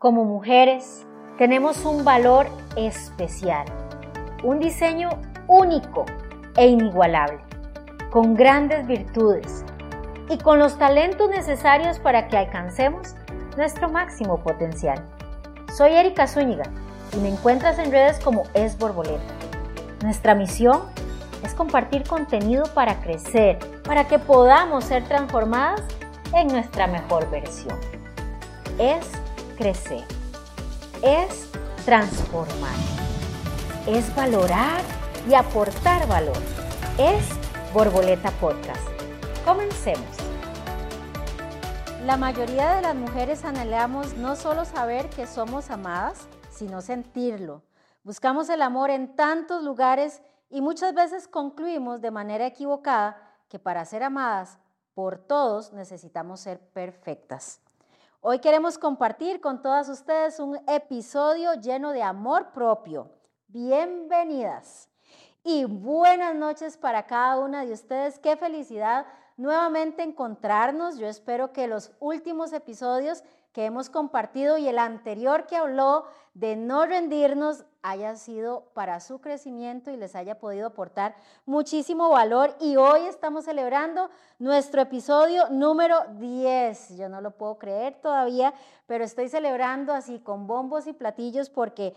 Como mujeres tenemos un valor especial, un diseño único e inigualable, con grandes virtudes y con los talentos necesarios para que alcancemos nuestro máximo potencial. Soy Erika Zúñiga y me encuentras en redes como Es Borboleta. Nuestra misión es compartir contenido para crecer, para que podamos ser transformadas en nuestra mejor versión. Es crecer, es transformar, es valorar y aportar valor. Es Borboleta Podcast. Comencemos. La mayoría de las mujeres anhelamos no solo saber que somos amadas, sino sentirlo. Buscamos el amor en tantos lugares y muchas veces concluimos de manera equivocada que para ser amadas por todos necesitamos ser perfectas. Hoy queremos compartir con todas ustedes un episodio lleno de amor propio. Bienvenidas y buenas noches para cada una de ustedes. Qué felicidad nuevamente encontrarnos. Yo espero que los últimos episodios que hemos compartido y el anterior que habló de no rendirnos haya sido para su crecimiento y les haya podido aportar muchísimo valor. Y hoy estamos celebrando nuestro episodio número 10. Yo no lo puedo creer todavía, pero estoy celebrando así con bombos y platillos porque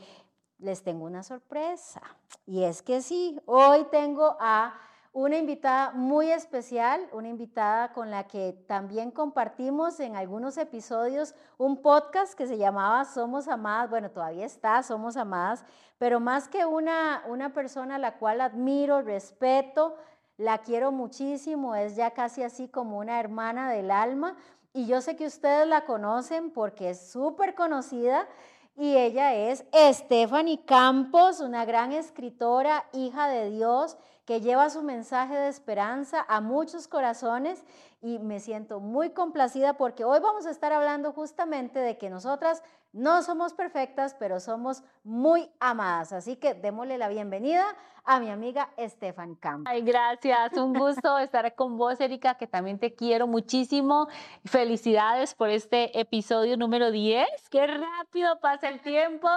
les tengo una sorpresa. Y es que sí, hoy tengo a una invitada muy especial, una invitada con la que también compartimos en algunos episodios un podcast que se llamaba Somos Amadas, bueno, todavía está, Somos Amadas, pero más que una, una persona a la cual admiro, respeto, la quiero muchísimo, es ya casi así como una hermana del alma. Y yo sé que ustedes la conocen porque es súper conocida y ella es Stephanie Campos, una gran escritora, hija de Dios, que lleva su mensaje de esperanza a muchos corazones y me siento muy complacida porque hoy vamos a estar hablando justamente de que nosotras no somos perfectas, pero somos muy amadas. Así que démosle la bienvenida a mi amiga Estefan Campos. Ay, gracias. Un gusto estar con vos, Erika, que también te quiero muchísimo. Felicidades por este episodio número 10. Qué rápido pasa el tiempo.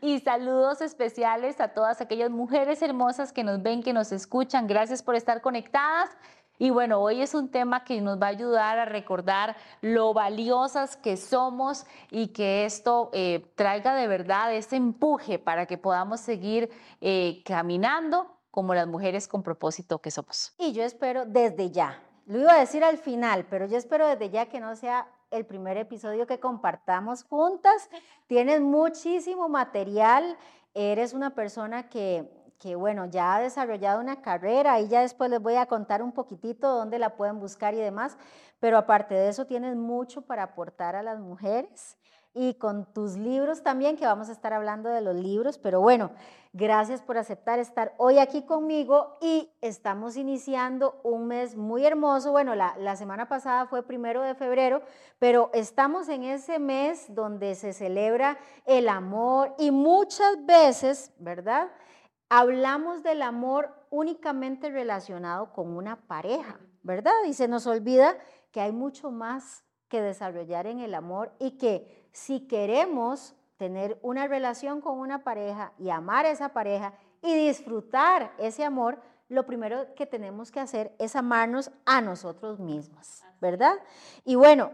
Y saludos especiales a todas aquellas mujeres hermosas que nos ven, que nos escuchan. Gracias por estar conectadas. Y bueno, hoy es un tema que nos va a ayudar a recordar lo valiosas que somos y que esto eh, traiga de verdad ese empuje para que podamos seguir eh, caminando como las mujeres con propósito que somos. Y yo espero desde ya, lo iba a decir al final, pero yo espero desde ya que no sea el primer episodio que compartamos juntas. Tienes muchísimo material, eres una persona que que bueno, ya ha desarrollado una carrera y ya después les voy a contar un poquitito dónde la pueden buscar y demás, pero aparte de eso tienes mucho para aportar a las mujeres y con tus libros también, que vamos a estar hablando de los libros, pero bueno, gracias por aceptar estar hoy aquí conmigo y estamos iniciando un mes muy hermoso. Bueno, la, la, semana pasada fue primero de febrero, pero estamos en ese mes donde se celebra el amor y muchas veces, ¿verdad? Hablamos del amor únicamente relacionado con una pareja, ¿verdad? Y se nos olvida que hay mucho más que desarrollar en el amor y que si queremos tener una relación con una pareja y amar a esa pareja y disfrutar ese amor, lo primero que tenemos que hacer es amarnos a nosotros mismos, ¿verdad? Y bueno,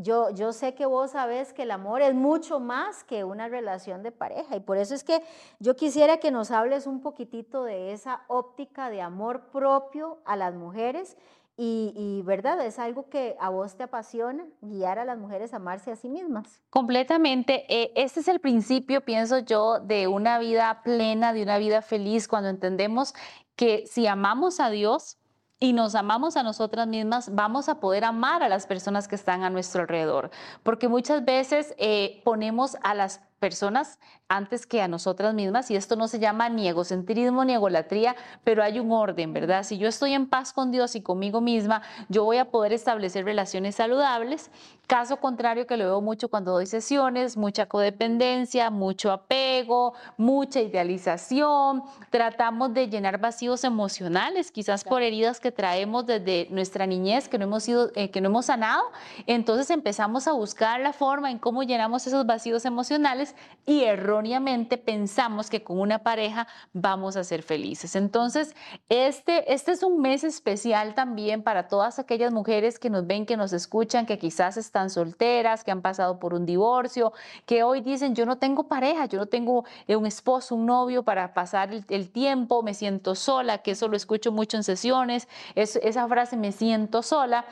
yo, yo sé que vos sabés que el amor es mucho más que una relación de pareja y por eso es que yo quisiera que nos hables un poquitito de esa óptica de amor propio a las mujeres y, verdad, es algo que a vos te apasiona, guiar a las mujeres a amarse a sí mismas. Completamente. Eh, este es el principio, pienso yo, de una vida plena, de una vida feliz, cuando entendemos que si amamos a Dios, y nos amamos a nosotras mismas, vamos a poder amar a las personas que están a nuestro alrededor. Porque muchas veces eh, ponemos a las personas antes que a nosotras mismas y esto no se llama ni egocentrismo ni egolatría, pero hay un orden, ¿verdad? Si yo estoy en paz con Dios y conmigo misma, yo voy a poder establecer relaciones saludables. Caso contrario que lo veo mucho cuando doy sesiones, mucha codependencia, mucho apego, mucha idealización, tratamos de llenar vacíos emocionales, quizás por heridas que traemos desde nuestra niñez que no hemos sido eh, que no hemos sanado, entonces empezamos a buscar la forma en cómo llenamos esos vacíos emocionales y erróneamente pensamos que con una pareja vamos a ser felices. Entonces, este, este es un mes especial también para todas aquellas mujeres que nos ven, que nos escuchan, que quizás están solteras, que han pasado por un divorcio, que hoy dicen, yo no tengo pareja, yo no tengo eh, un esposo, un novio para pasar el, tiempo, me siento sola, que eso lo escucho mucho en sesiones, es, esa frase me siento sola.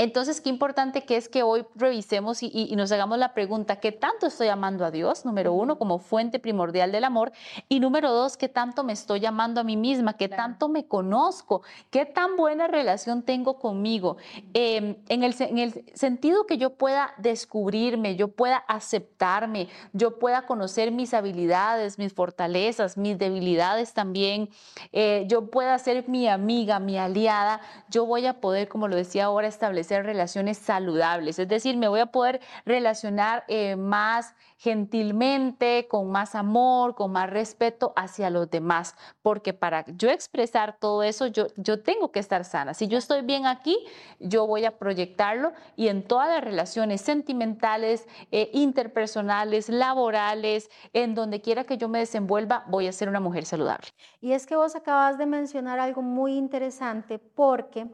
Entonces, qué importante que es que hoy revisemos y, nos hagamos la pregunta, ¿qué tanto estoy amando a Dios? Número uno, como fuente primordial del amor. Y número dos, ¿qué tanto me estoy amando a mí misma? ¿Qué tanto me conozco? ¿Qué tan buena relación tengo conmigo? Em, en, el, en el sentido que yo pueda descubrirme, yo pueda aceptarme, yo pueda conocer mis habilidades, mis fortalezas, mis debilidades también, eh, yo pueda ser mi amiga, mi aliada, yo voy a poder, como lo decía ahora, establecer relaciones saludables. Es decir, me voy a poder relacionar eh, más gentilmente, con más amor, con más respeto hacia los demás, porque para yo expresar todo eso, yo, yo tengo que estar sana. Si yo estoy bien aquí, yo voy a proyectarlo y en todas las relaciones sentimentales, eh, interpersonales, laborales, en donde quiera que yo me desenvuelva, voy a ser una mujer saludable. Y es que vos acabas de mencionar algo muy interesante porque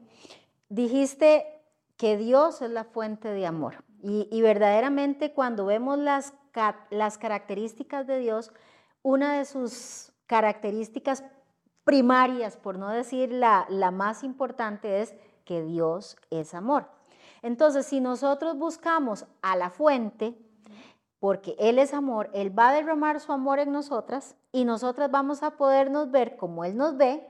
dijiste que Dios es la fuente de amor. Y, verdaderamente cuando vemos las, las características de Dios, una de sus características primarias, por no decir la, la más importante, es que Dios es amor. Entonces, si nosotros buscamos a la fuente, porque Él es amor, Él va a derramar su amor en nosotras y nosotras vamos a podernos ver como Él nos ve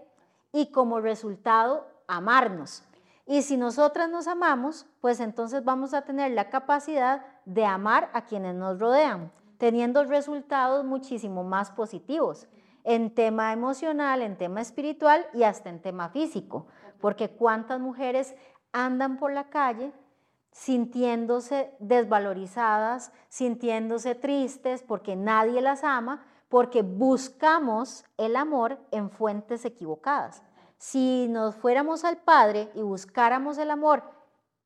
y como resultado amarnos. Y si nosotras nos amamos, pues entonces vamos a tener la capacidad de amar a quienes nos rodean, teniendo resultados muchísimo más positivos en tema emocional, en tema espiritual y hasta en tema físico. Porque cuántas mujeres andan por la calle sintiéndose desvalorizadas, sintiéndose tristes porque nadie las ama, porque buscamos el amor en fuentes equivocadas si nos fuéramos al Padre y buscáramos el amor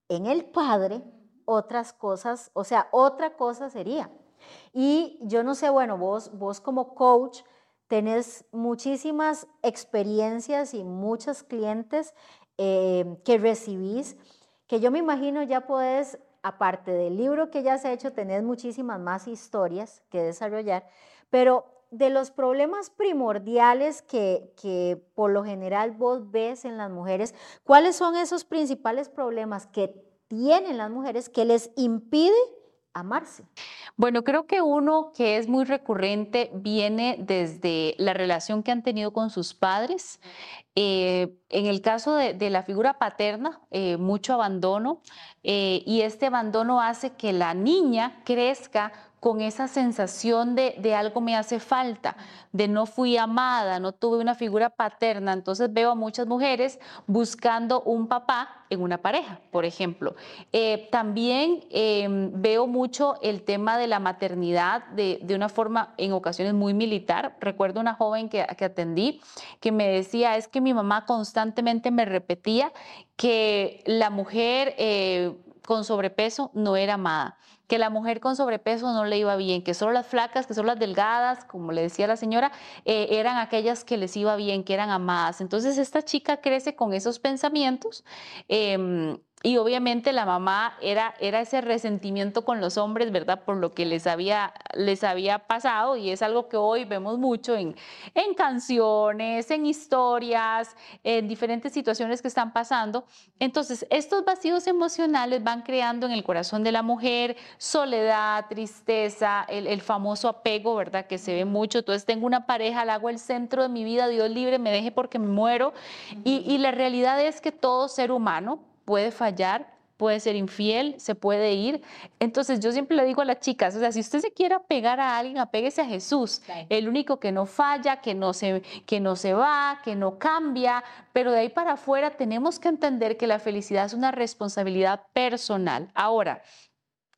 en el Padre, otras cosas, o sea, otra cosa sería. Y yo no sé, bueno, vos, vos como coach tenés muchísimas experiencias y muchos clientes eh, que recibís, que yo me imagino ya podés, aparte del libro que ya has hecho, tenés muchísimas más historias que desarrollar, pero de los problemas primordiales que, que, por lo general vos ves en las mujeres, ¿cuáles son esos principales problemas que tienen las mujeres que les impide amarse? Bueno, creo que uno que es muy recurrente viene desde la relación que han tenido con sus padres. Eh, en el caso de, la figura paterna, eh, mucho abandono eh, y este abandono hace que la niña crezca con esa sensación de, de, algo me hace falta, de no fui amada, no tuve una figura paterna. Entonces veo a muchas mujeres buscando un papá en una pareja, por ejemplo. Eh, también em, veo mucho el tema de la maternidad de, de, una forma en ocasiones muy militar. Recuerdo una joven que, que atendí que me decía, es que mi mamá constantemente me repetía que la mujer eh, con sobrepeso no era amada que la mujer con sobrepeso no le iba bien, que solo las flacas, que solo las delgadas, como le decía la señora, eh, eran aquellas que les iba bien, que eran amadas. Entonces esta chica crece con esos pensamientos. Em, y obviamente la mamá era, era ese resentimiento con los hombres, ¿verdad? Por lo que les había, les había pasado y es algo que hoy vemos mucho en, en canciones, en historias, en diferentes situaciones que están pasando. Entonces, estos vacíos emocionales van creando en el corazón de la mujer soledad, tristeza, el, el famoso apego, ¿verdad? Que se ve mucho. Entonces, tengo una pareja, la hago el centro de mi vida, Dios libre, me deje porque me muero. Y, y la realidad es que todo ser humano puede fallar puede ser infiel, se puede ir. Entonces yo siempre le digo a las chicas, o sea, si usted se quiere pegar a alguien, apéguese a Jesús, el único que no falla, que no, se, que no se va, que no cambia, pero de ahí para afuera tenemos que entender que la felicidad es una responsabilidad personal. Ahora,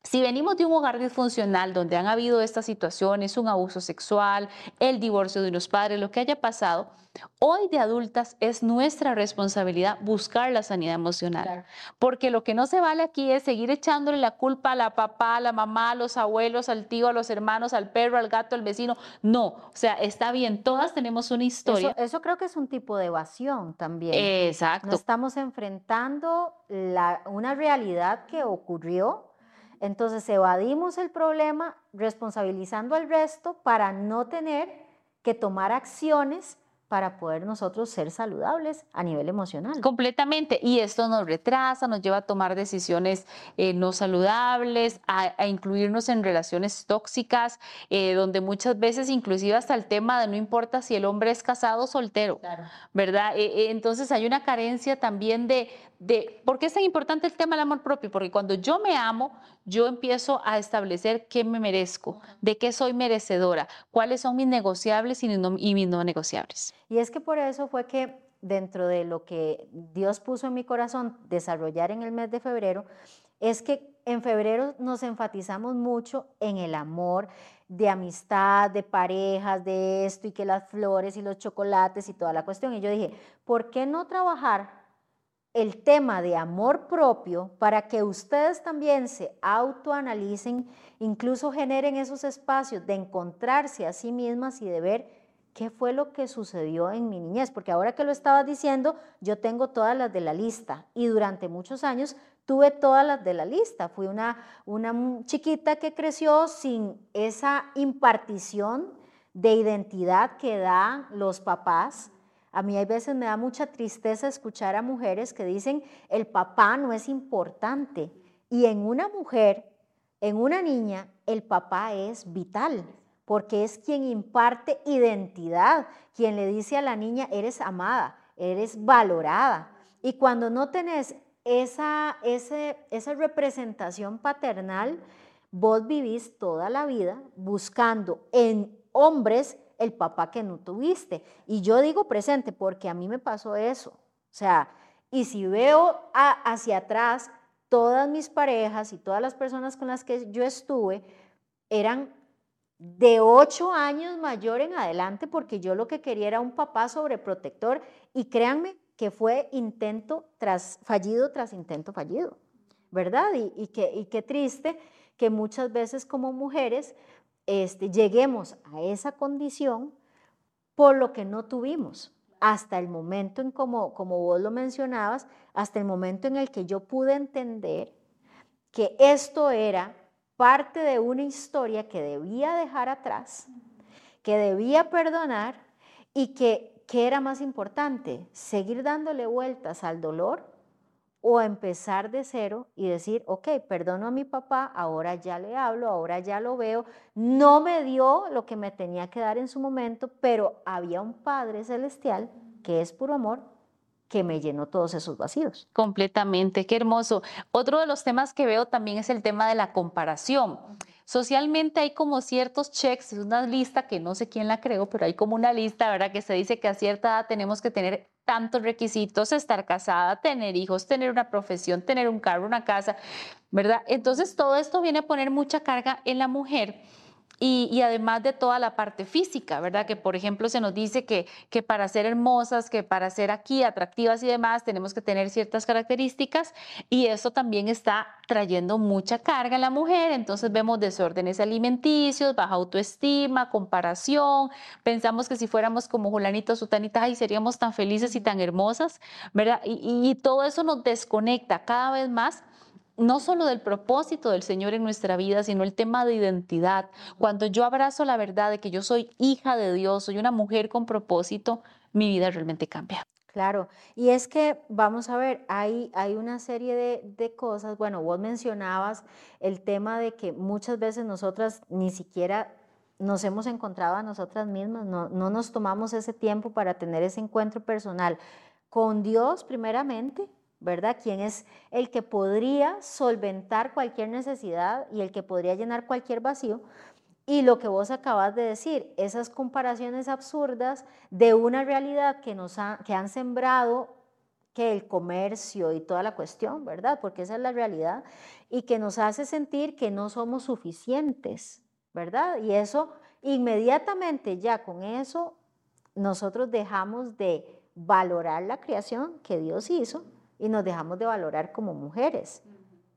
si venimos de un hogar disfuncional donde han habido estas situaciones, un abuso sexual, el divorcio de unos padres, lo que haya pasado, hoy de adultas es nuestra responsabilidad buscar la sanidad emocional. Porque lo que no se vale aquí es seguir echándole la culpa a la papá, a la mamá, a los abuelos, al tío, a los hermanos, al perro, al gato, al vecino. No, o sea, está bien, todas tenemos una historia. Eso, eso creo que es un tipo de evasión también. Exacto. No estamos enfrentando la, una realidad que ocurrió entonces evadimos el problema responsabilizando al resto para no tener que tomar acciones para poder nosotros ser saludables a nivel emocional. Completamente. Y esto nos retrasa, nos lleva a tomar decisiones eh, no saludables, a, incluirnos en relaciones tóxicas, eh, donde muchas veces inclusive hasta el tema de no importa si el hombre es casado o soltero, ¿verdad? Eh, entonces hay una carencia también de, de, ¿por qué es tan importante el tema del amor propio? Porque cuando yo me amo, yo empiezo a establecer qué me merezco, de qué soy merecedora, cuáles son mis negociables y, mis no negociables. Y es que por eso fue que dentro de lo que Dios puso en mi corazón desarrollar en el mes de febrero, es que en febrero nos enfatizamos mucho en el amor de amistad, de parejas, de esto y que las flores y los chocolates y toda la cuestión. Y yo dije, ¿por qué no trabajar el tema de amor propio para que ustedes también se autoanalicen, incluso generen esos espacios de encontrarse a sí mismas y de ver qué fue lo que sucedió en mi niñez, porque ahora que lo estabas diciendo, yo tengo todas las de la lista y durante muchos años tuve todas las de la lista. Fui una, una chiquita que creció sin esa impartición de identidad que dan los papás a mí hay veces me da mucha tristeza escuchar a mujeres que dicen el papá no es importante. Y en una mujer, en una niña, el papá es vital, porque es quien imparte identidad, quien le dice a la niña, eres amada, eres valorada. Y cuando no tenés esa, esa representación paternal, vos vivís toda la vida buscando en hombres el papá que no tuviste. Y yo digo presente porque a mí me pasó eso. O sea, y si veo hacia atrás, todas mis parejas y todas las personas con las que yo estuve eran de ocho años mayor en adelante porque yo lo que quería era un papá sobreprotector y créanme que fue intento tras fallido tras intento fallido, ¿verdad? Y, y, qué triste que muchas veces como mujeres este, lleguemos a esa condición por lo que no tuvimos, hasta el momento en como, como vos lo mencionabas, hasta el momento en el que yo pude entender que esto era parte de una historia que debía dejar atrás, que debía perdonar y que, ¿qué era más importante? Seguir dándole vueltas al dolor o empezar de cero y decir, ok, perdono a mi papá, ahora ya le hablo, ahora ya lo veo, no me dio lo que me tenía que dar en su momento, pero había un Padre Celestial que es puro amor que me llenó todos esos vacíos. Completamente, qué hermoso. Otro de los temas que veo también es el tema de la comparación. Socialmente hay como ciertos checks, es una lista que no sé quién la creó, pero hay como una lista, ¿verdad? Que se dice que a cierta edad tenemos que tener tantos requisitos, estar casada, tener hijos, tener una profesión, tener un carro, una casa, ¿verdad? Entonces todo esto viene a poner mucha carga en la mujer y, además de toda la parte física, ¿verdad? Que por ejemplo se nos dice que, que para ser hermosas, que para ser aquí atractivas y demás, tenemos que tener ciertas características y eso también está trayendo mucha carga a la mujer. Entonces vemos desórdenes alimenticios, baja autoestima, comparación. Pensamos que si fuéramos como Julanito o Sutanita, ay, seríamos tan felices y tan hermosas, ¿verdad? y, y todo eso nos desconecta cada vez más no solo del propósito del Señor en nuestra vida, sino el tema de identidad. Cuando yo abrazo la verdad de que yo soy hija de Dios, soy una mujer con propósito, mi vida realmente cambia. Claro, y es que vamos a ver, hay, hay una serie de, cosas, bueno, vos mencionabas el tema de que muchas veces nosotras ni siquiera nos hemos encontrado a nosotras mismas, no, no nos tomamos ese tiempo para tener ese encuentro personal con Dios primeramente, ¿verdad? ¿Quién es el que podría solventar cualquier necesidad y el que podría llenar cualquier vacío? Y lo que vos acabas de decir, esas comparaciones absurdas de una realidad que, nos que han sembrado que el comercio y toda la cuestión, ¿verdad? Porque esa es la realidad y que nos hace sentir que no somos suficientes, ¿verdad? Y eso inmediatamente ya con eso nosotros dejamos de valorar la creación que Dios hizo y nos dejamos de valorar como mujeres,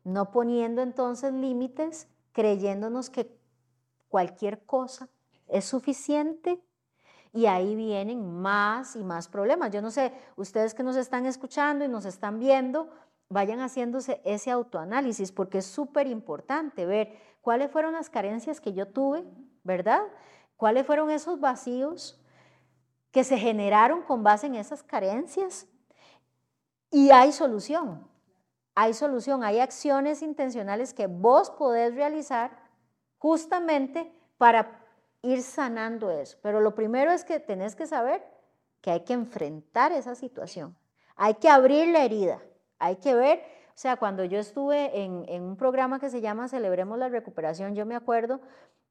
no poniendo entonces límites, creyéndonos que cualquier cosa es suficiente y ahí vienen más y más problemas. Yo no sé, ustedes que nos están escuchando y nos están viendo, vayan haciéndose ese autoanálisis porque es súper importante ver cuáles fueron las carencias que yo tuve, ¿verdad? ¿Cuáles fueron esos vacíos que se generaron con base en esas carencias? Y hay solución, hay solución, hay acciones intencionales que vos podés realizar justamente para ir sanando eso. Pero lo primero es que tenés que saber que hay que enfrentar esa situación. Hay que abrir la herida. Hay que ver, o sea, cuando yo estuve en, un programa que se llama Celebremos la Recuperación, yo me acuerdo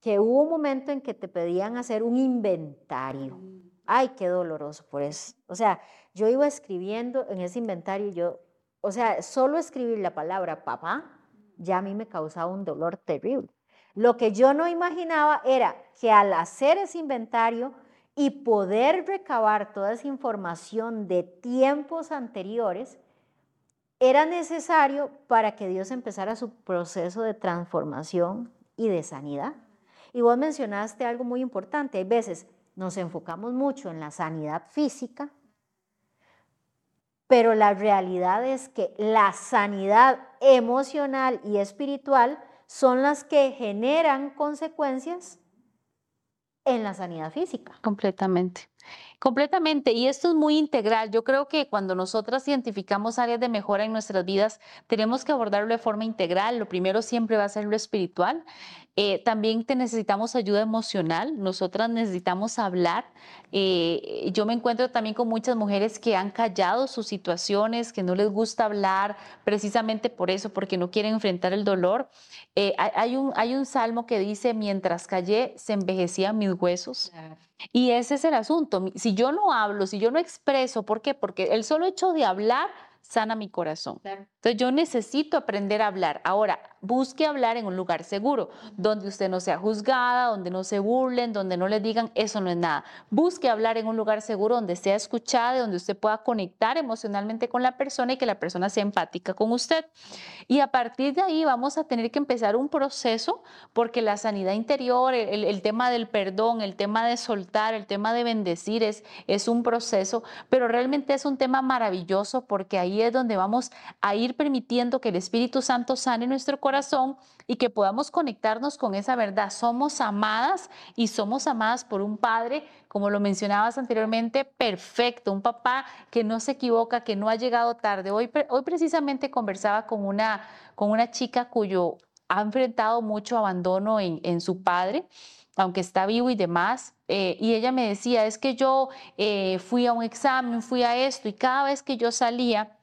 que hubo un momento en que te pedían hacer un inventario. Ay, qué doloroso por eso. O sea, yo iba escribiendo en ese inventario, yo, o sea, solo escribir la palabra papá ya a mí me causaba un dolor terrible. Lo que yo no imaginaba era que al hacer ese inventario y poder recabar toda esa información de tiempos anteriores, era necesario para que Dios empezara su proceso de transformación y de sanidad. Y vos mencionaste algo muy importante. Hay veces nos enfocamos mucho en la sanidad física, pero la realidad es que la sanidad emocional y espiritual son las que generan consecuencias en la sanidad física. Completamente. Completamente, y esto es muy integral. Yo creo que cuando nosotras identificamos áreas de mejora en nuestras vidas, tenemos que abordarlo de forma integral. Lo primero siempre va a ser lo espiritual. Eh, también te necesitamos ayuda emocional, nosotras necesitamos hablar. Eh, yo me encuentro también con muchas mujeres que han callado sus situaciones, que no les gusta hablar, precisamente por eso, porque no quieren enfrentar el dolor. Eh, hay, un, hay un salmo que dice, mientras callé, se envejecían mis huesos. Y ese es el asunto. Si yo no hablo, si yo no expreso, ¿por qué? Porque el solo hecho de hablar sana mi corazón. Entonces yo necesito aprender a hablar. Ahora, busque hablar en un lugar seguro, donde usted no sea juzgada, donde no se burlen, donde no le digan eso no es nada. Busque hablar en un lugar seguro donde sea escuchada, donde usted pueda conectar emocionalmente con la persona y que la persona sea empática con usted. Y a partir de ahí vamos a tener que empezar un proceso porque la sanidad interior, el, tema del perdón, el tema de soltar, el tema de bendecir es, es un proceso, pero realmente es un tema maravilloso porque ahí es donde vamos a ir permitiendo que el Espíritu Santo sane nuestro corazón y que podamos conectarnos con esa verdad. Somos amadas y somos amadas por un Padre, como lo mencionabas anteriormente, perfecto, un papá que no se equivoca, que no ha llegado tarde. Hoy, hoy precisamente conversaba con una, con una chica cuyo ha enfrentado mucho abandono en, en su padre aunque está vivo y demás. Eh, y ella me decía, es que yo eh, fui a un examen, fui a esto, y cada vez que yo salía,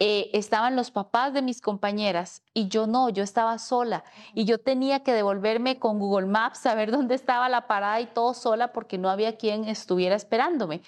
eh, estaban los papás de mis compañeras y yo no, yo estaba sola y yo tenía que devolverme con Google Maps a ver dónde estaba la parada y todo sola porque no había quien estuviera esperándome.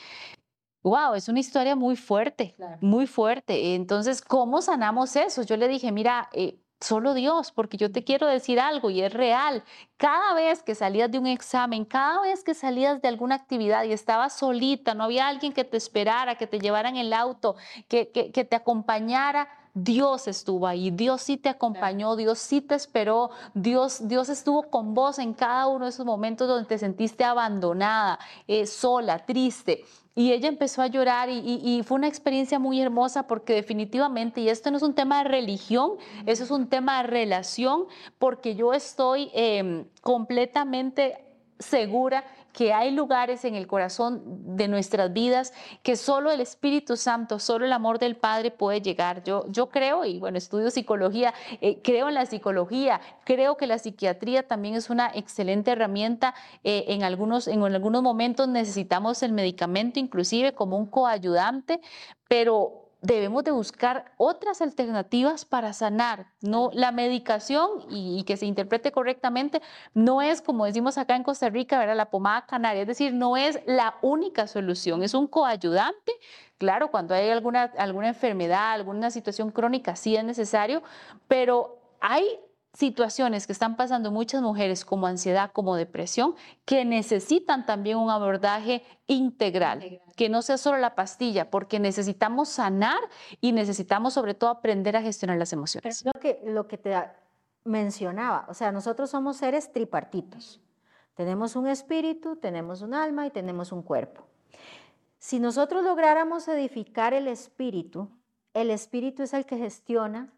Wow, es una historia muy fuerte, muy fuerte. Entonces, ¿cómo sanamos eso? Yo le dije, mira, eh, solo Dios, porque yo te quiero decir algo y es real. Cada vez que salías de un examen, cada vez que salías de alguna actividad y estabas solita, no había alguien que te esperara, que te llevara en el auto, que, que, que te acompañara, Dios estuvo ahí, Dios sí te acompañó, Dios sí te esperó, Dios, Dios estuvo con vos en cada uno de esos momentos donde te sentiste abandonada, eh, sola, triste. Y ella empezó a llorar y, fue una experiencia muy hermosa porque definitivamente, y esto no es un tema de religión, eso es un tema de relación, porque yo estoy em, completamente segura que hay lugares en el corazón de nuestras vidas que solo el Espíritu Santo, solo el amor del Padre puede llegar. Yo, yo creo, y bueno, estudio psicología, eh, creo en la psicología, creo que la psiquiatría también es una excelente herramienta. Eh, en, algunos, en algunos momentos necesitamos el medicamento inclusive como un coayudante, pero debemos de buscar otras alternativas para sanar. No, la medicación, y, que se interprete correctamente, no es, como decimos acá en Costa Rica, ¿verdad? la pomada canaria, es decir, no es la única solución, es un coayudante. Claro, cuando hay alguna, alguna enfermedad, alguna situación crónica, sí es necesario, pero hay situaciones que están pasando muchas mujeres como ansiedad, como depresión, que necesitan también un abordaje integral, que no sea solo la pastilla, porque necesitamos sanar y necesitamos sobre todo aprender a gestionar las emociones. lo que, lo que te mencionaba, o sea, nosotros somos seres tripartitos. Tenemos un espíritu, tenemos un alma y tenemos un cuerpo. Si nosotros lográramos edificar el espíritu, el espíritu es el que gestiona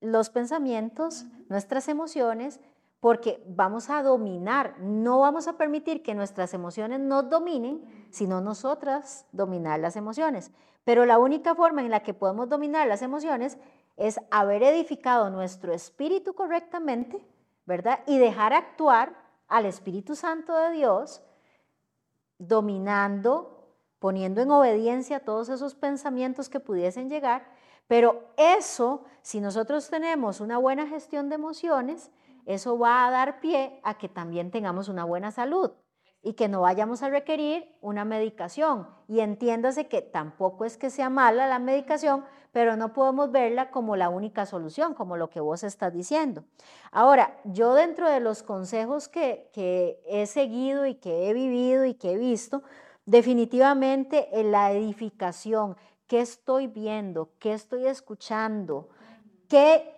los pensamientos, nuestras emociones, porque vamos a dominar, no vamos a permitir que nuestras emociones nos dominen, sino nosotras dominar las emociones. Pero la única forma en la que podemos dominar las emociones es haber edificado nuestro espíritu correctamente, ¿verdad? Y dejar actuar al Espíritu Santo de Dios, dominando, poniendo en obediencia todos esos pensamientos que pudiesen llegar pero eso, si nosotros tenemos una buena gestión de emociones, eso va a dar pie a que también tengamos una buena salud y que no vayamos a requerir una medicación. Y entiéndase que tampoco es que sea mala la medicación, pero no podemos verla como la única solución, como lo que vos estás diciendo. Ahora, yo dentro de los consejos que, que he seguido y que he vivido y que he visto, definitivamente en la edificación, qué estoy viendo, qué estoy escuchando, qué,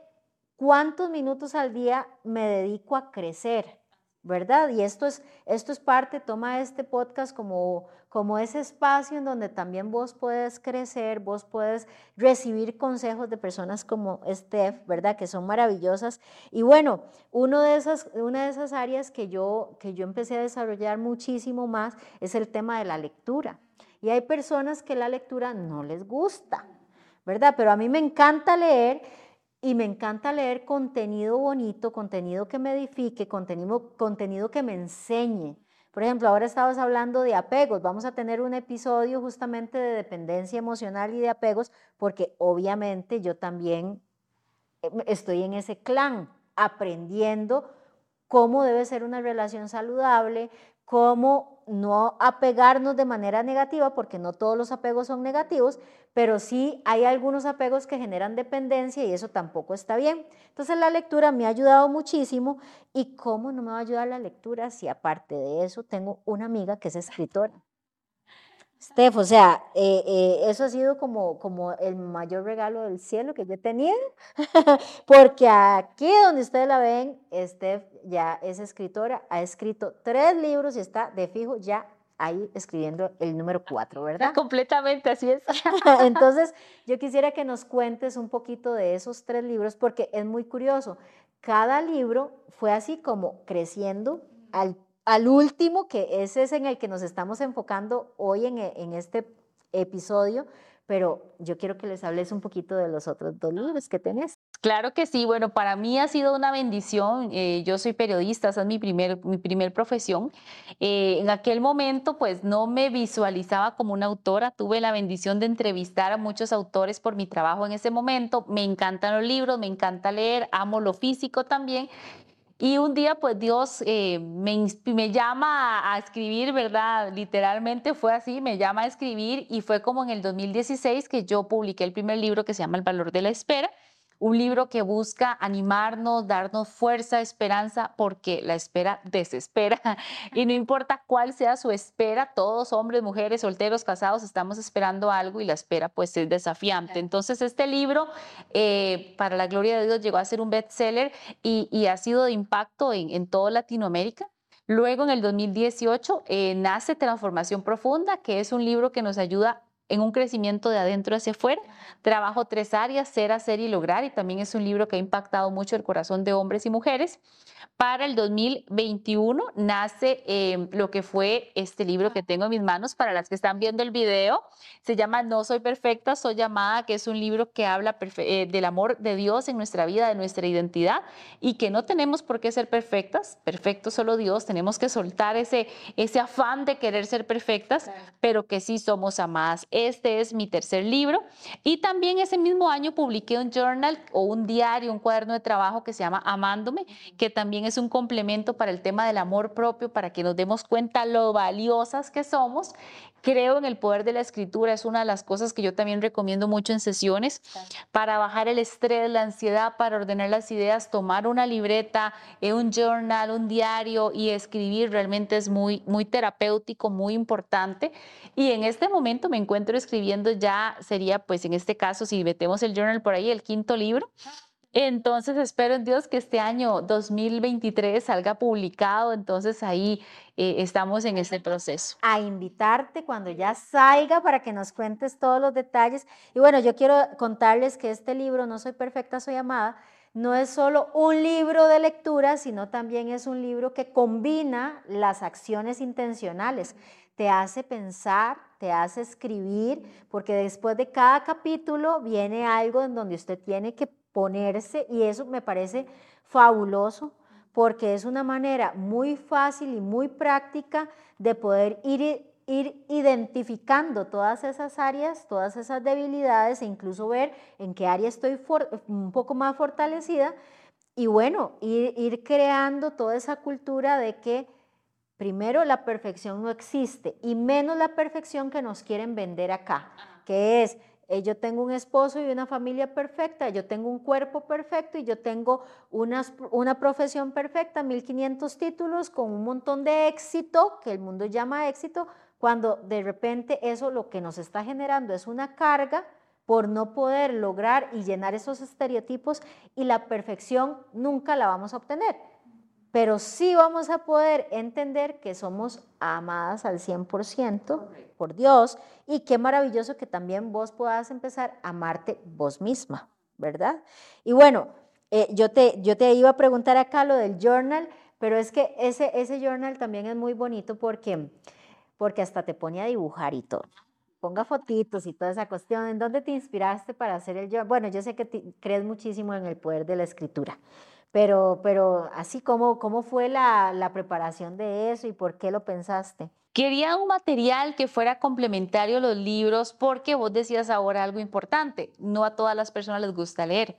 cuántos minutos al día me dedico a crecer, ¿verdad? Y esto es, esto es parte, toma este podcast como, como ese espacio en donde también vos puedes crecer, vos puedes recibir consejos de personas como Steph, ¿verdad? Que son maravillosas. Y bueno, uno de esas, una de esas áreas que yo, que yo empecé a desarrollar muchísimo más es el tema de la lectura. Y hay personas que la lectura no les gusta, ¿verdad? Pero a mí me encanta leer y me encanta leer contenido bonito, contenido que me edifique, contenido, contenido que me enseñe. Por ejemplo, ahora estamos hablando de apegos. Vamos a tener un episodio justamente de dependencia emocional y de apegos, porque obviamente yo también eh, estoy en ese clan, aprendiendo cómo debe ser una relación saludable, cómo no apegarnos de manera negativa, porque no todos los apegos son negativos, pero sí hay algunos apegos que generan dependencia y eso tampoco está bien. Entonces la lectura me ha ayudado muchísimo y cómo no me va a ayudar la lectura si aparte de eso tengo una amiga que es escritora. Steph, o sea, eh, eh, eso ha sido como, como el mayor regalo del cielo que yo he tenido, porque aquí donde ustedes la ven, Steph ya es escritora, ha escrito tres libros y está de fijo ya ahí escribiendo el número cuatro, ¿verdad? Completamente, así es. Entonces, yo quisiera que nos cuentes un poquito de esos tres libros, porque es muy curioso. Cada libro fue así como creciendo al al último, que ese es en el que nos estamos enfocando hoy en, en, este episodio, pero yo quiero que les hables un poquito de los otros dos libros que tenés. Claro que sí, bueno, para mí ha sido una bendición. Eh, yo soy periodista, esa es mi primer, mi primer profesión. Eh, en aquel momento, pues no me visualizaba como una autora. Tuve la bendición de entrevistar a muchos autores por mi trabajo en ese momento. Me encantan los libros, me encanta leer, amo lo físico también. Y un día, pues Dios eh, me, me, llama a, escribir, ¿verdad? Literalmente fue así, me llama a escribir y fue como en el 2016 que yo publiqué el primer libro que se llama El valor de la espera un libro que busca animarnos, darnos fuerza, esperanza, porque la espera desespera. Y no importa cuál sea su espera, todos hombres, mujeres, solteros, casados, estamos esperando algo y la espera pues es desafiante. Entonces este libro, eh, para la gloria de Dios, llegó a ser un bestseller y, y ha sido de impacto en, en toda Latinoamérica. Luego, en el 2018, eh, nace Transformación Profunda, que es un libro que nos ayuda en un crecimiento de adentro hacia afuera. Trabajo tres áreas, ser, hacer y lograr, y también es un libro que ha impactado mucho el corazón de hombres y mujeres. Para el 2021 nace em, lo que fue este libro que tengo en mis manos para las que están viendo el video. Se llama No soy perfecta, soy llamada, que es un libro que habla eh, del amor de Dios en nuestra vida, de nuestra identidad y que no tenemos por qué ser perfectas, perfecto solo Dios, tenemos que soltar ese, ese afán de querer ser perfectas, pero que sí somos amadas este es mi tercer libro. Y también ese mismo año publiqué un journal o un diario, un cuaderno de trabajo que se llama Amándome, que también es un complemento para el tema del amor propio, para que nos demos cuenta lo valiosas que somos. Creo en el poder de la escritura, es una de las cosas que yo también recomiendo mucho en sesiones para bajar el estrés, la ansiedad, para ordenar las ideas, tomar una libreta, eh, un journal, un diario y escribir realmente es muy, muy terapéutico, muy importante. Y en este momento me encuentro escribiendo ya, sería pues en este caso, si metemos el journal por ahí, el quinto libro. Entonces espero en Dios que este año 2023 salga publicado, entonces ahí eh, estamos en este proceso. A invitarte cuando ya salga para que nos cuentes todos los detalles. Y bueno, yo quiero contarles que este libro, No soy perfecta, soy amada, no es solo un libro de lectura, sino también es un libro que combina las acciones intencionales. Te hace pensar, te hace escribir, porque después de cada capítulo viene algo en donde usted tiene que ponerse y eso me parece fabuloso porque es una manera muy fácil y muy práctica de poder ir, ir identificando todas esas áreas, todas esas debilidades e incluso ver en qué área estoy un poco más fortalecida y bueno, ir, ir creando toda esa cultura de que primero la perfección no existe y menos la perfección que nos quieren vender acá, que es eh, yo tengo un esposo y una familia perfecta, yo tengo un cuerpo perfecto y yo tengo una, una profesión perfecta, 1500 títulos con un montón de éxito, que el mundo llama éxito, cuando de repente eso lo que nos está generando es una carga por no poder lograr y llenar esos estereotipos y la perfección nunca la vamos a obtener pero sí vamos a poder entender que somos amadas al 100% por Dios y qué maravilloso que también vos puedas empezar a amarte vos misma, ¿verdad? Y bueno, eh, yo, te, yo te iba a preguntar acá lo del journal, pero es que ese, ese journal también es muy bonito porque, porque hasta te pone a dibujar y todo. Ponga fotitos y toda esa cuestión. ¿En dónde te inspiraste para hacer el journal? Bueno, yo sé que crees muchísimo en el poder de la escritura. Pero, pero así como, ¿cómo fue la, la preparación de eso y por qué lo pensaste? Quería un material que fuera complementario a los libros porque vos decías ahora algo importante, no a todas las personas les gusta leer,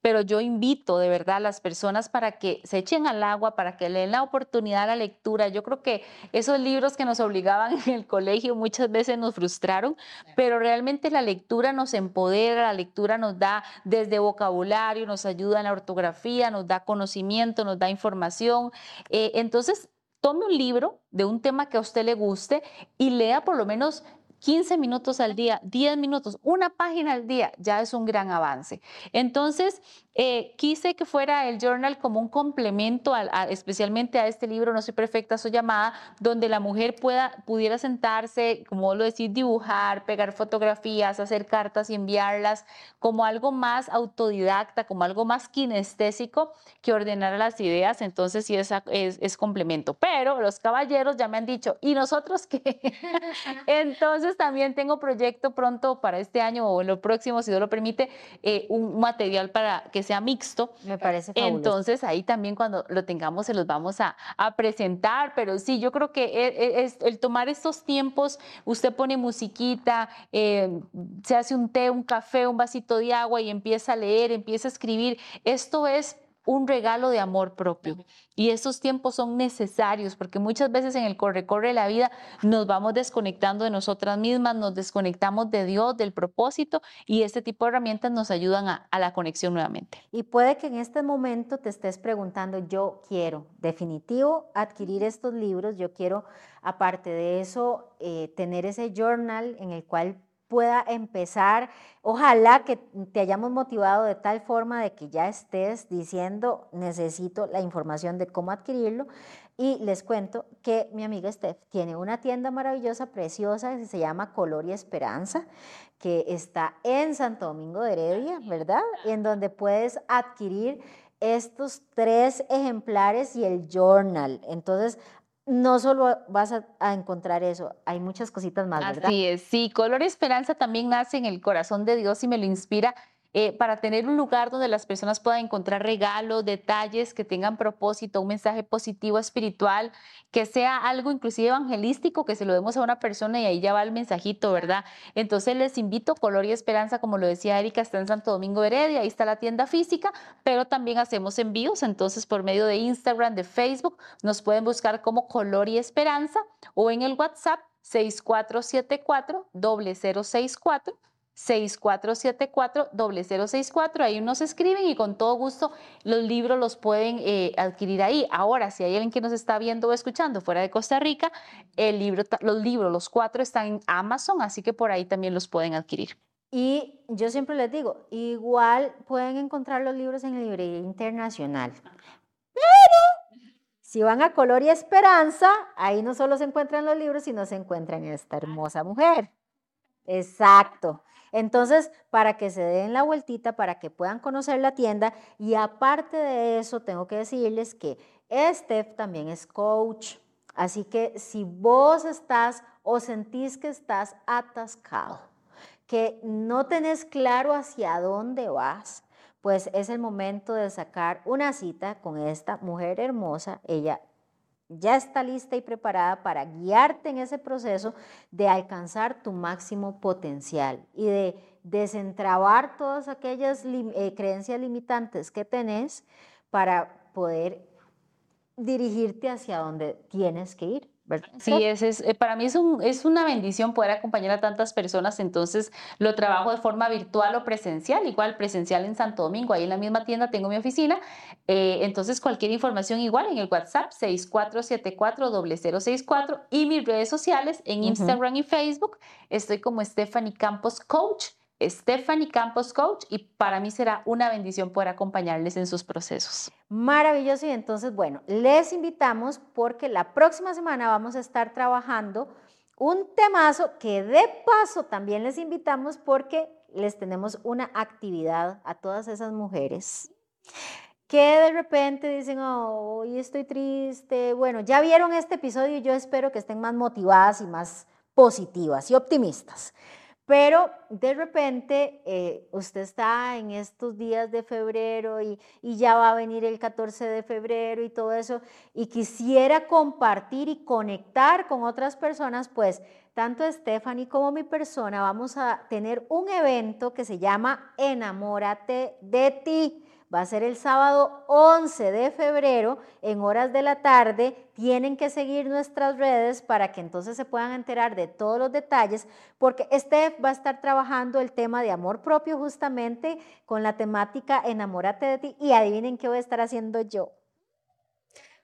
pero yo invito de verdad a las personas para que se echen al agua, para que le den la oportunidad a la lectura. Yo creo que esos libros que nos obligaban en el colegio muchas veces nos frustraron, pero realmente la lectura nos empodera, la lectura nos da desde vocabulario, nos ayuda en la ortografía, nos da conocimiento, nos da información. Eh, entonces, tome un libro de un tema que a usted le guste y lea por lo menos 15 minutos al día, 10 minutos, una página al día, ya es un gran avance. Entonces, eh, quise que fuera el journal como un complemento, especialmente a este libro, No soy perfecta, soy llamada, donde la mujer pueda, pudiera sentarse, como lo decís, dibujar, pegar fotografías, hacer cartas y enviarlas, como algo más autodidacta, como algo más kinestésico que ordenar las ideas. Entonces, sí, es, es complemento. Pero los caballeros ya me han dicho, ¿y nosotros qué? Entonces, también tengo proyecto pronto para este año o en lo próximo, si Dios lo permite, eh, un material para que sea mixto. Me parece fabuloso. Entonces ahí también cuando lo tengamos se los vamos a, presentar, pero sí, yo creo que e, e, es, el tomar estos tiempos, usted pone musiquita, eh, se hace un té, un café, un vasito de agua y empieza a leer, empieza a escribir. Esto es un regalo de amor propio. Y esos tiempos son necesarios porque muchas veces en el corre-corre de la vida nos vamos desconectando de nosotras mismas, nos desconectamos de Dios, del propósito y este tipo de herramientas nos ayudan a, la conexión nuevamente. Y puede que en este momento te estés preguntando, yo quiero definitivo adquirir estos libros, yo quiero, aparte de eso, eh, tener ese journal en el cual pueda empezar. Ojalá que te hayamos motivado de tal forma de que ya estés diciendo, necesito la información de cómo adquirirlo. Y les cuento que mi amiga Steph tiene una tienda maravillosa, preciosa, que se llama Color y Esperanza, que está en Santo Domingo de Heredia, ¿verdad? Y en donde puedes adquirir estos tres ejemplares y el journal. Entonces, no solo vas a, encontrar eso, hay muchas cositas más, ¿verdad? Así es, sí, Color Esperanza también nace en el corazón de Dios y me lo inspira eh, para tener un lugar donde las personas puedan encontrar regalos, detalles que tengan propósito, un mensaje positivo espiritual, que sea algo inclusive evangelístico, que se lo demos a una persona y ahí ya va el mensajito, ¿verdad? Entonces les invito, Color y Esperanza, como lo decía Erika, está en Santo Domingo Heredia, ahí está la tienda física, pero también hacemos envíos, entonces por medio de Instagram, de Facebook, nos pueden buscar como Color y Esperanza o en el WhatsApp 6474 0064 6474-0064. Ahí nos escriben y con todo gusto los libros los pueden eh, adquirir ahí. Ahora, si hay alguien que nos está viendo o escuchando fuera de Costa Rica, el libro, los libros, los cuatro están en Amazon, así que por ahí también los pueden adquirir. Y yo siempre les digo, igual pueden encontrar los libros en librería internacional. Pero si van a Color y Esperanza, ahí no solo se encuentran los libros, sino se encuentran esta hermosa mujer. Exacto. Entonces, para que se den la vueltita, para que puedan conocer la tienda y aparte de eso, tengo que decirles que Steph también es coach. Así que si vos estás o sentís que estás atascado, que no tenés claro hacia dónde vas, pues es el momento de sacar una cita con esta mujer hermosa. Ella ya está lista y preparada para guiarte en ese proceso de alcanzar tu máximo potencial y de desentrabar todas aquellas eh, creencias limitantes que tenés para poder dirigirte hacia donde tienes que ir. Sí, es, es, eh, para mí es, un, es una bendición poder acompañar a tantas personas, entonces lo trabajo de forma virtual o presencial, igual presencial en Santo Domingo, ahí en la misma tienda tengo mi oficina, eh, entonces cualquier información igual en el WhatsApp 6474-0064 y mis redes sociales en Instagram y Facebook, estoy como Stephanie Campos Coach Stephanie Campos Coach y para mí será una bendición poder acompañarles en sus procesos. Maravilloso y entonces, bueno, les invitamos porque la próxima semana vamos a estar trabajando un temazo que de paso también les invitamos porque les tenemos una actividad a todas esas mujeres que de repente dicen, hoy estoy triste. Bueno, ya vieron este episodio y yo espero que estén más motivadas y más positivas y optimistas. Pero de repente eh, usted está en estos días de febrero y, y, ya va a venir el 14 de febrero y todo eso, y quisiera compartir y conectar con otras personas, pues tanto Stephanie como mi persona vamos a tener un evento que se llama Enamórate de ti va a ser el sábado 11 de febrero en horas de la tarde. Tienen que seguir nuestras redes para que entonces se puedan enterar de todos los detalles, porque Steph va a estar trabajando el tema de amor propio justamente con la temática Enamórate de ti. Y adivinen qué voy a estar haciendo yo.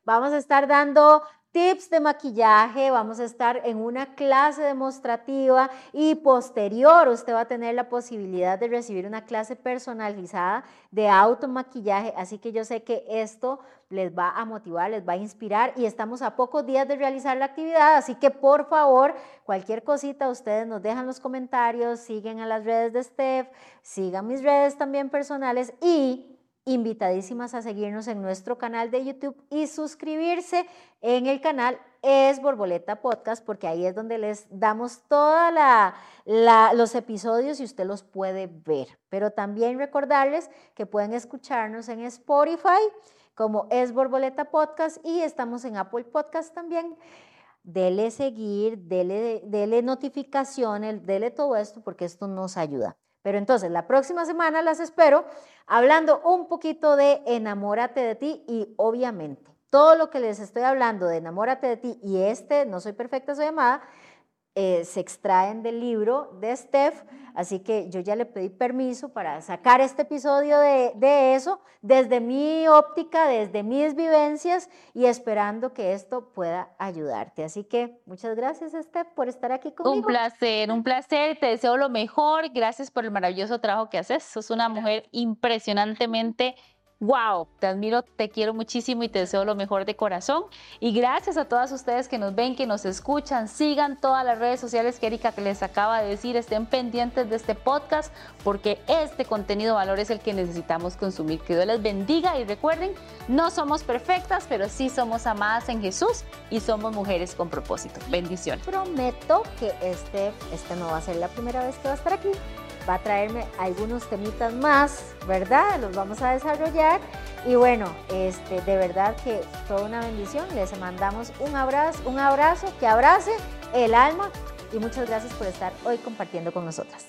Vamos a estar dando tips de maquillaje, vamos a estar en una clase demostrativa y posterior usted va a tener la posibilidad de recibir una clase personalizada de automaquillaje, así que yo sé que esto les va a motivar, les va a inspirar y estamos a pocos días de realizar la actividad, así que por favor, cualquier cosita ustedes nos dejan los comentarios, siguen a las redes de Steph, sigan mis redes también personales y invitadísimas a seguirnos en nuestro canal de YouTube y suscribirse en el canal es Borboleta Podcast porque ahí es donde les damos todos los episodios y usted los puede ver. Pero también recordarles que pueden escucharnos en Spotify como es Borboleta Podcast y estamos en Apple Podcast también. Dele seguir, dele, dele notificaciones, dele todo esto porque esto nos ayuda. Pero entonces, la próxima semana las espero hablando un poquito de enamórate de ti y obviamente todo lo que les estoy hablando de enamórate de ti y este, no soy perfecta, soy amada, eh, se extraen del libro de Steph, así que yo ya le pedí permiso para sacar este episodio de, de, eso desde mi óptica, desde mis vivencias y esperando que esto pueda ayudarte. Así que muchas gracias Steph por estar aquí conmigo. Un placer, un placer, te deseo lo mejor, gracias por el maravilloso trabajo que haces, sos una mujer impresionantemente wow, te admiro, te quiero muchísimo y te deseo lo mejor de corazón. Y gracias a todas ustedes que nos ven, que nos escuchan, sigan todas las redes sociales que Erika les acaba de decir, estén pendientes de este podcast porque este contenido valor es el que necesitamos consumir. Que Dios les bendiga y recuerden, no somos perfectas, pero sí somos amadas en Jesús y somos mujeres con propósito. Bendiciones. Prometo que este, este no va a ser la primera vez que va a estar aquí va a traerme algunos temitas más, ¿verdad? Los vamos a desarrollar. Y bueno, este, de verdad que fue una bendición. Les mandamos un abrazo, un abrazo que abrace el alma y muchas gracias por estar hoy compartiendo con nosotras.